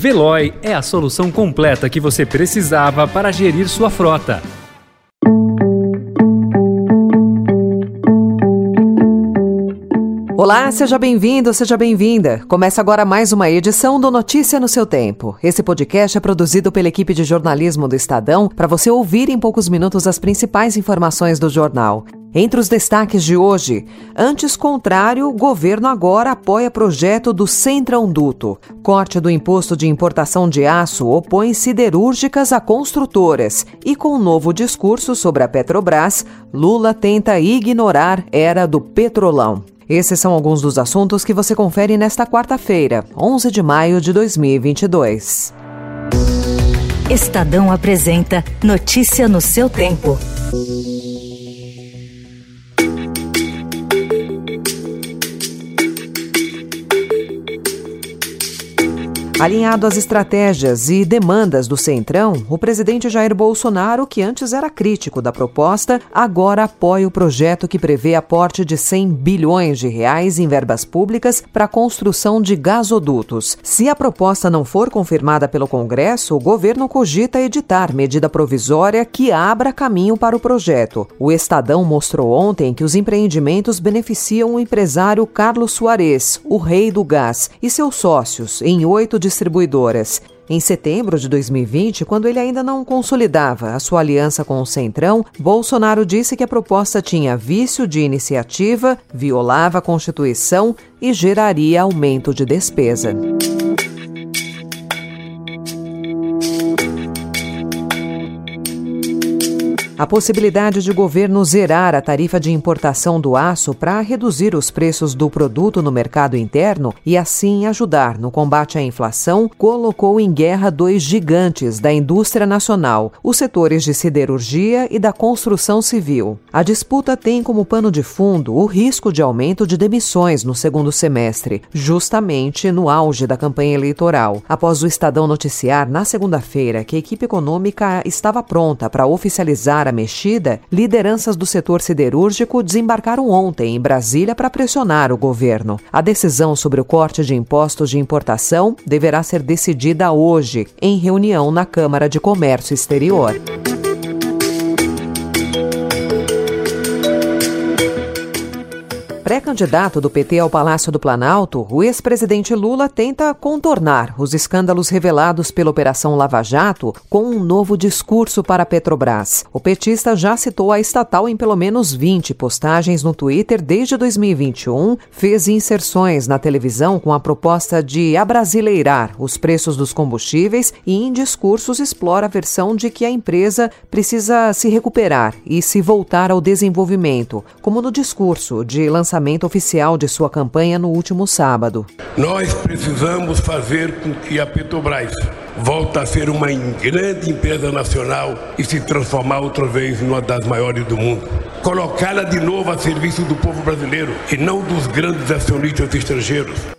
Veloy é a solução completa que você precisava para gerir sua frota. Olá, seja bem-vindo, seja bem-vinda. Começa agora mais uma edição do Notícia no seu Tempo. Esse podcast é produzido pela equipe de jornalismo do Estadão para você ouvir em poucos minutos as principais informações do jornal. Entre os destaques de hoje, antes contrário, governo agora apoia projeto do Centrão Duto. Corte do imposto de importação de aço opõe siderúrgicas a construtoras. E com um novo discurso sobre a Petrobras, Lula tenta ignorar era do petrolão. Esses são alguns dos assuntos que você confere nesta quarta-feira, 11 de maio de 2022. Estadão apresenta Notícia no seu tempo. Alinhado às estratégias e demandas do Centrão, o presidente Jair Bolsonaro, que antes era crítico da proposta, agora apoia o projeto que prevê aporte de 100 bilhões de reais em verbas públicas para a construção de gasodutos. Se a proposta não for confirmada pelo Congresso, o governo cogita editar medida provisória que abra caminho para o projeto. O Estadão mostrou ontem que os empreendimentos beneficiam o empresário Carlos Soares, o rei do gás, e seus sócios, em oito distribuidoras. Em setembro de 2020, quando ele ainda não consolidava a sua aliança com o Centrão, Bolsonaro disse que a proposta tinha vício de iniciativa, violava a Constituição e geraria aumento de despesa. A possibilidade de o governo zerar a tarifa de importação do aço para reduzir os preços do produto no mercado interno e assim ajudar no combate à inflação colocou em guerra dois gigantes da indústria nacional, os setores de siderurgia e da construção civil. A disputa tem como pano de fundo o risco de aumento de demissões no segundo semestre, justamente no auge da campanha eleitoral. Após o Estadão noticiar na segunda-feira que a equipe econômica estava pronta para oficializar mexida, lideranças do setor siderúrgico desembarcaram ontem em Brasília para pressionar o governo. A decisão sobre o corte de impostos de importação deverá ser decidida hoje, em reunião na Câmara de Comércio Exterior. Pré-candidato do PT ao Palácio do Planalto, o ex-presidente Lula tenta contornar os escândalos revelados pela Operação Lava Jato com um novo discurso para a Petrobras. O petista já citou a estatal em pelo menos 20 postagens no Twitter desde 2021, fez inserções na televisão com a proposta de abrasileirar os preços dos combustíveis e em discursos explora a versão de que a empresa precisa se recuperar e se voltar ao desenvolvimento, como no discurso de lançamento lançamento oficial de sua campanha no último sábado. Nós precisamos fazer com que a Petrobras volte a ser uma grande empresa nacional e se transformar outra vez em uma das maiores do mundo. Colocá-la de novo a serviço do povo brasileiro e não dos grandes acionistas estrangeiros.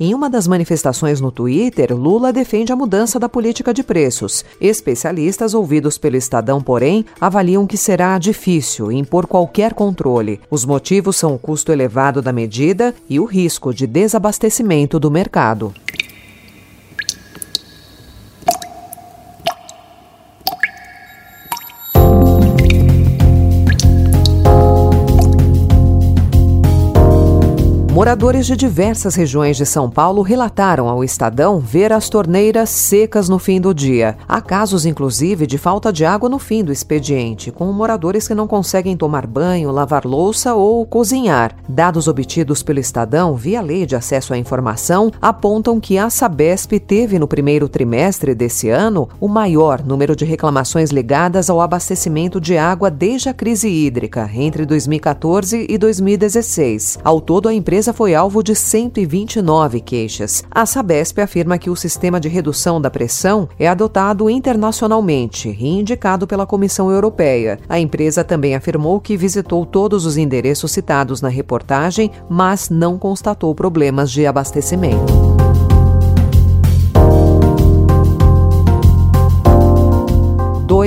Em uma das manifestações no Twitter, Lula defende a mudança da política de preços. Especialistas ouvidos pelo Estadão, porém, avaliam que será difícil impor qualquer controle. Os motivos são o custo elevado da medida e o risco de desabastecimento do mercado. Moradores de diversas regiões de São Paulo relataram ao Estadão ver as torneiras secas no fim do dia. Há casos, inclusive, de falta de água no fim do expediente, com moradores que não conseguem tomar banho, lavar louça ou cozinhar. Dados obtidos pelo Estadão via Lei de Acesso à Informação apontam que a Sabesp teve no primeiro trimestre desse ano o maior número de reclamações ligadas ao abastecimento de água desde a crise hídrica, entre 2014 e 2016. Ao todo, a empresa empresa foi alvo de 129 queixas. A Sabesp afirma que o sistema de redução da pressão é adotado internacionalmente e indicado pela Comissão Europeia. A empresa também afirmou que visitou todos os endereços citados na reportagem, mas não constatou problemas de abastecimento.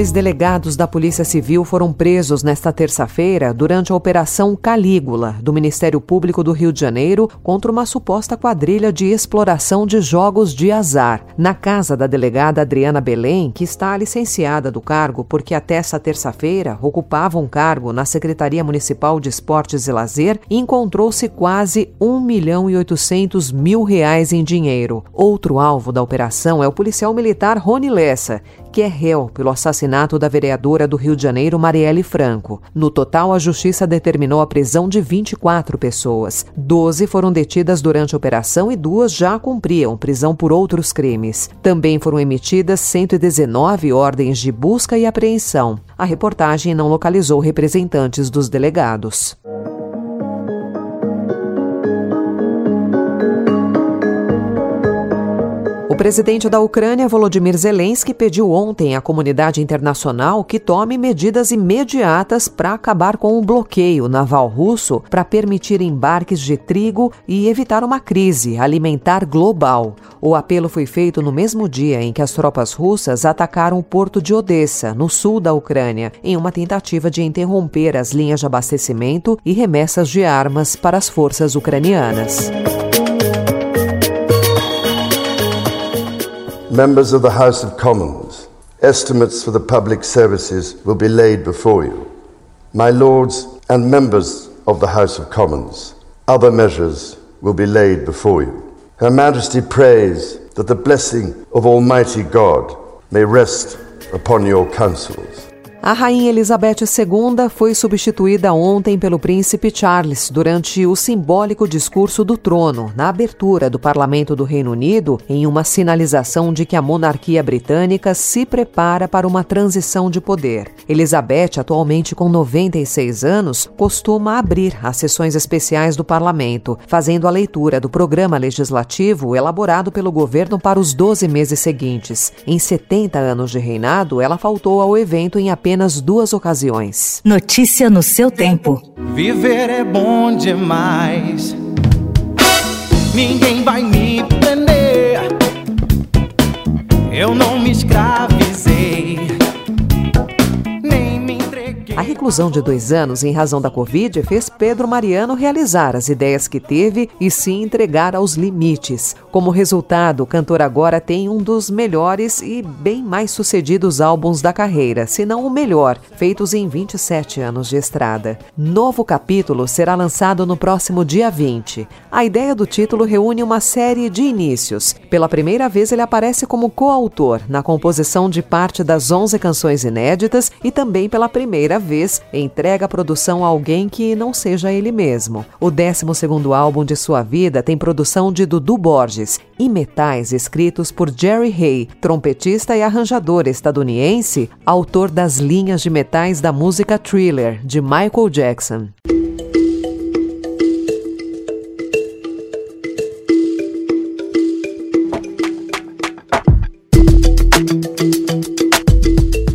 Dois delegados da Polícia Civil foram presos nesta terça-feira durante a Operação Calígula, do Ministério Público do Rio de Janeiro, contra uma suposta quadrilha de exploração de jogos de azar. Na casa da delegada Adriana Belém, que está licenciada do cargo porque até essa terça-feira ocupava um cargo na Secretaria Municipal de Esportes e Lazer, encontrou-se quase 1 milhão e 800 mil reais em dinheiro. Outro alvo da operação é o policial militar Rony Lessa, que é réu pelo assassinato da vereadora do Rio de Janeiro, Marielle Franco. No total, a Justiça determinou a prisão de 24 pessoas. Doze foram detidas durante a operação e duas já cumpriam prisão por outros crimes. Também foram emitidas 119 ordens de busca e apreensão. A reportagem não localizou representantes dos delegados. Presidente da Ucrânia, Volodymyr Zelensky, pediu ontem à comunidade internacional que tome medidas imediatas para acabar com o bloqueio naval russo para permitir embarques de trigo e evitar uma crise alimentar global. O apelo foi feito no mesmo dia em que as tropas russas atacaram o porto de Odessa, no sul da Ucrânia, em uma tentativa de interromper as linhas de abastecimento e remessas de armas para as forças ucranianas. Members of the House of Commons, estimates for the public services will be laid before you. My Lords and members of the House of Commons, other measures will be laid before you. Her Majesty prays that the blessing of Almighty God may rest upon your councils. A rainha Elizabeth II foi substituída ontem pelo príncipe Charles durante o simbólico discurso do trono, na abertura do parlamento do Reino Unido, em uma sinalização de que a monarquia britânica se prepara para uma transição de poder. Elizabeth, atualmente com 96 anos, costuma abrir as sessões especiais do parlamento, fazendo a leitura do programa legislativo elaborado pelo governo para os 12 meses seguintes. Em 70 anos de reinado, ela faltou ao evento em apenas apenas duas ocasiões. Notícia no seu tempo. Viver é bom demais. Ninguém vai me prender. Eu não me escravizei. Reclusão de dois anos em razão da Covid fez Pedro Mariano realizar as ideias que teve e se entregar aos limites. Como resultado, o cantor agora tem um dos melhores e bem mais sucedidos álbuns da carreira, se não o melhor, feitos em 27 anos de estrada. Novo capítulo será lançado no próximo dia 20. A ideia do título reúne uma série de inícios. Pela primeira vez, ele aparece como coautor na composição de parte das 11 canções inéditas e também pela primeira vez entrega a produção a alguém que não seja ele mesmo. O 12 álbum de sua vida tem produção de Dudu Borges e metais escritos por Jerry Hay, trompetista e arranjador estadunidense, autor das linhas de metais da música Thriller, de Michael Jackson.